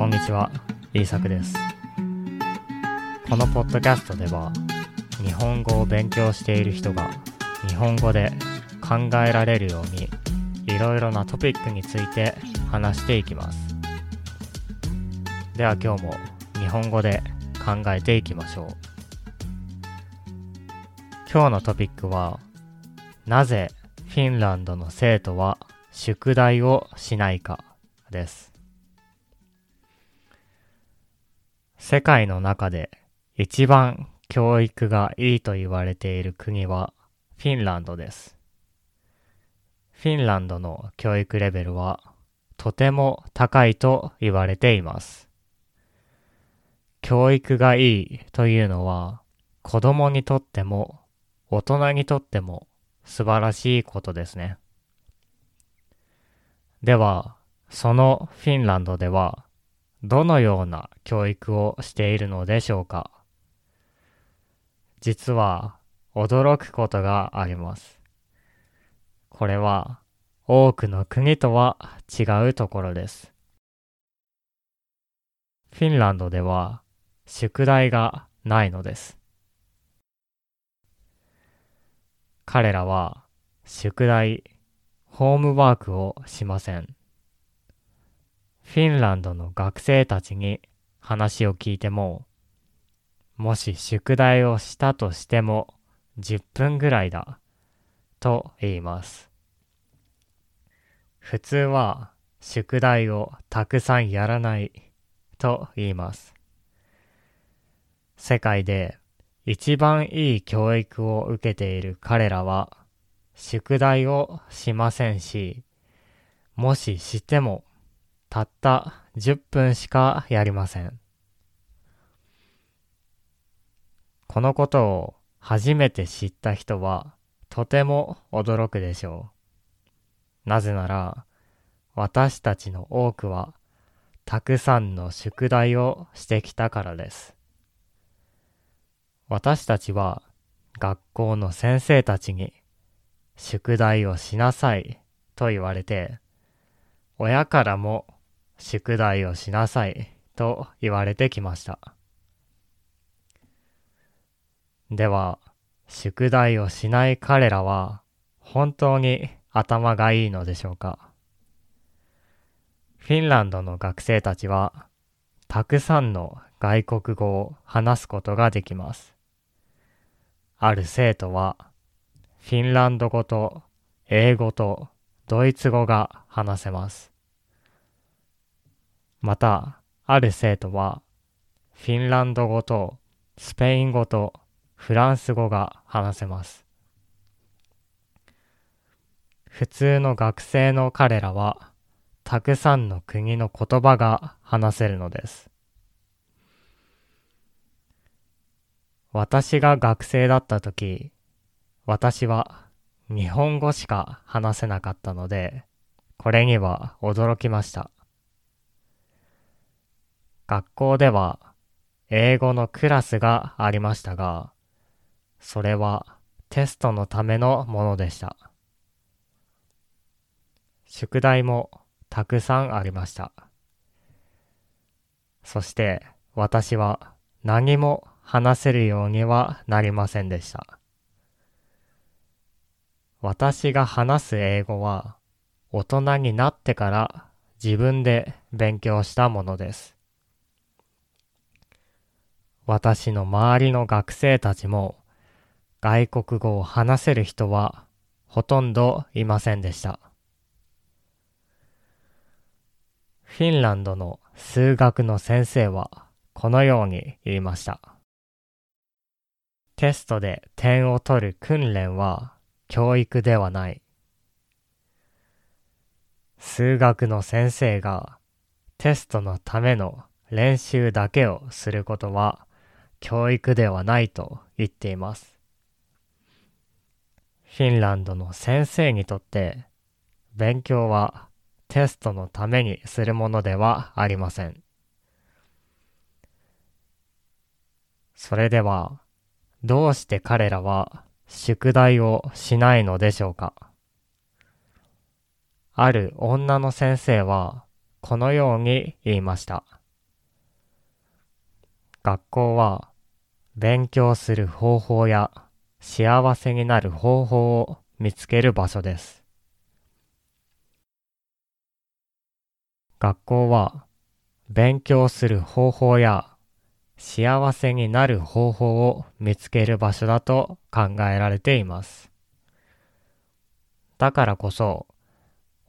こんにちは、イーサクです。このポッドキャストでは、日本語を勉強している人が日本語で考えられるように、いろいろなトピックについて話していきます。では今日も日本語で考えていきましょう。今日のトピックは、なぜフィンランドの生徒は宿題をしないかです。世界の中で一番教育がいいと言われている国はフィンランドです。フィンランドの教育レベルはとても高いと言われています。教育がいいというのは子供にとっても大人にとっても素晴らしいことですね。では、そのフィンランドではどのような教育をしているのでしょうか？実は驚くことがあります。これは多くの国とは違うところです。フィンランドでは宿題がないのです。彼らは宿題、ホームワークをしません。フィンランドの学生たちに話を聞いても、もし宿題をしたとしても10分ぐらいだと言います。普通は宿題をたくさんやらないと言います。世界で一番いい教育を受けている彼らは宿題をしませんし、もししてもたった10分しかやりません。このことを初めて知った人はとても驚くでしょう。なぜなら私たちの多くはたくさんの宿題をしてきたからです。私たちは学校の先生たちに宿題をしなさいと言われて親からも宿題をしなさいと言われてきました。では、宿題をしない彼らは本当に頭がいいのでしょうかフィンランドの学生たちはたくさんの外国語を話すことができます。ある生徒はフィンランド語と英語とドイツ語が話せます。また、ある生徒は、フィンランド語とスペイン語とフランス語が話せます。普通の学生の彼らは、たくさんの国の言葉が話せるのです。私が学生だった時、私は日本語しか話せなかったので、これには驚きました。学校では英語のクラスがありましたが、それはテストのためのものでした。宿題もたくさんありました。そして私は何も話せるようにはなりませんでした。私が話す英語は大人になってから自分で勉強したものです。私の周りの学生たちも外国語を話せる人はほとんどいませんでした。フィンランドの数学の先生はこのように言いました。テストで点を取る訓練は教育ではない。数学の先生がテストのための練習だけをすることは教育ではないと言っています。フィンランドの先生にとって勉強はテストのためにするものではありません。それではどうして彼らは宿題をしないのでしょうか？ある女の先生はこのように言いました。学校は勉強する方法や幸せになる方法を見つける場所です。学校は勉強する方法や幸せになる方法を見つける場所だと考えられています。だからこそ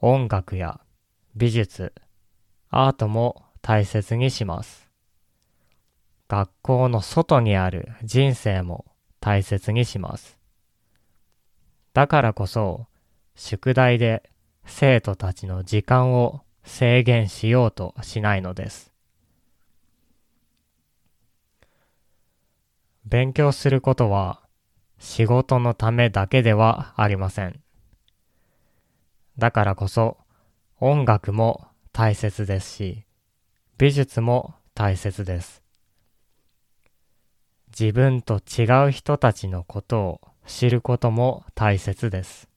音楽や美術、アートも大切にします。学校の外にある人生も大切にします。だからこそ、宿題で生徒たちの時間を制限しようとしないのです。勉強することは仕事のためだけではありません。だからこそ音楽も大切ですし、美術も大切です。自分と違う人たちのことを知ることも大切です。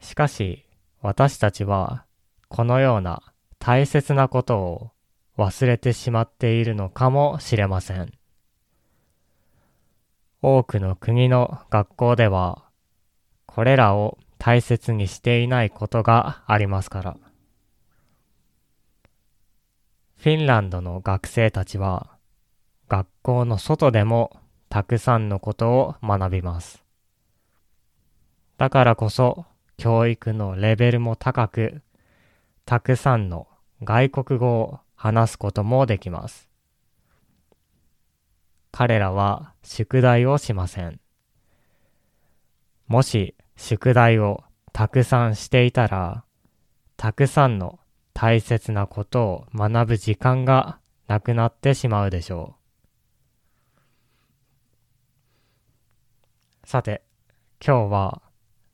しかし、私たちはこのような大切なことを忘れてしまっているのかもしれません。多くの国の学校では、これらを大切にしていないことがありますから。フィンランドの学生たちは、学校の外でもたくさんのことを学びます。だからこそ、教育のレベルも高く、たくさんの外国語を話すこともできます。彼らは宿題をしません。もし宿題をたくさんしていたら、たくさんの大切なことを学ぶ時間がなくなってしまうでしょう。さて、今日は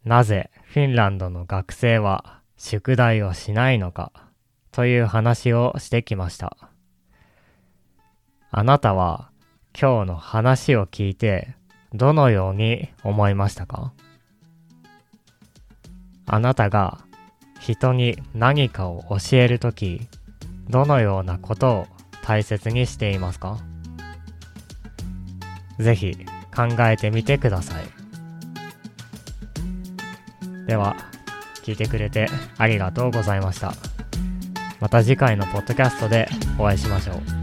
なぜフィンランドの学生は宿題をしないのかという話をしてきました。あなたは今日の話を聞いてどのように思いましたか？あなたが人に何かを教えるとき、どのようなことを大切にしていますか？ぜひ考えてみてください。では、聞いてくれてありがとうございました。また次回のポッドキャストでお会いしましょう。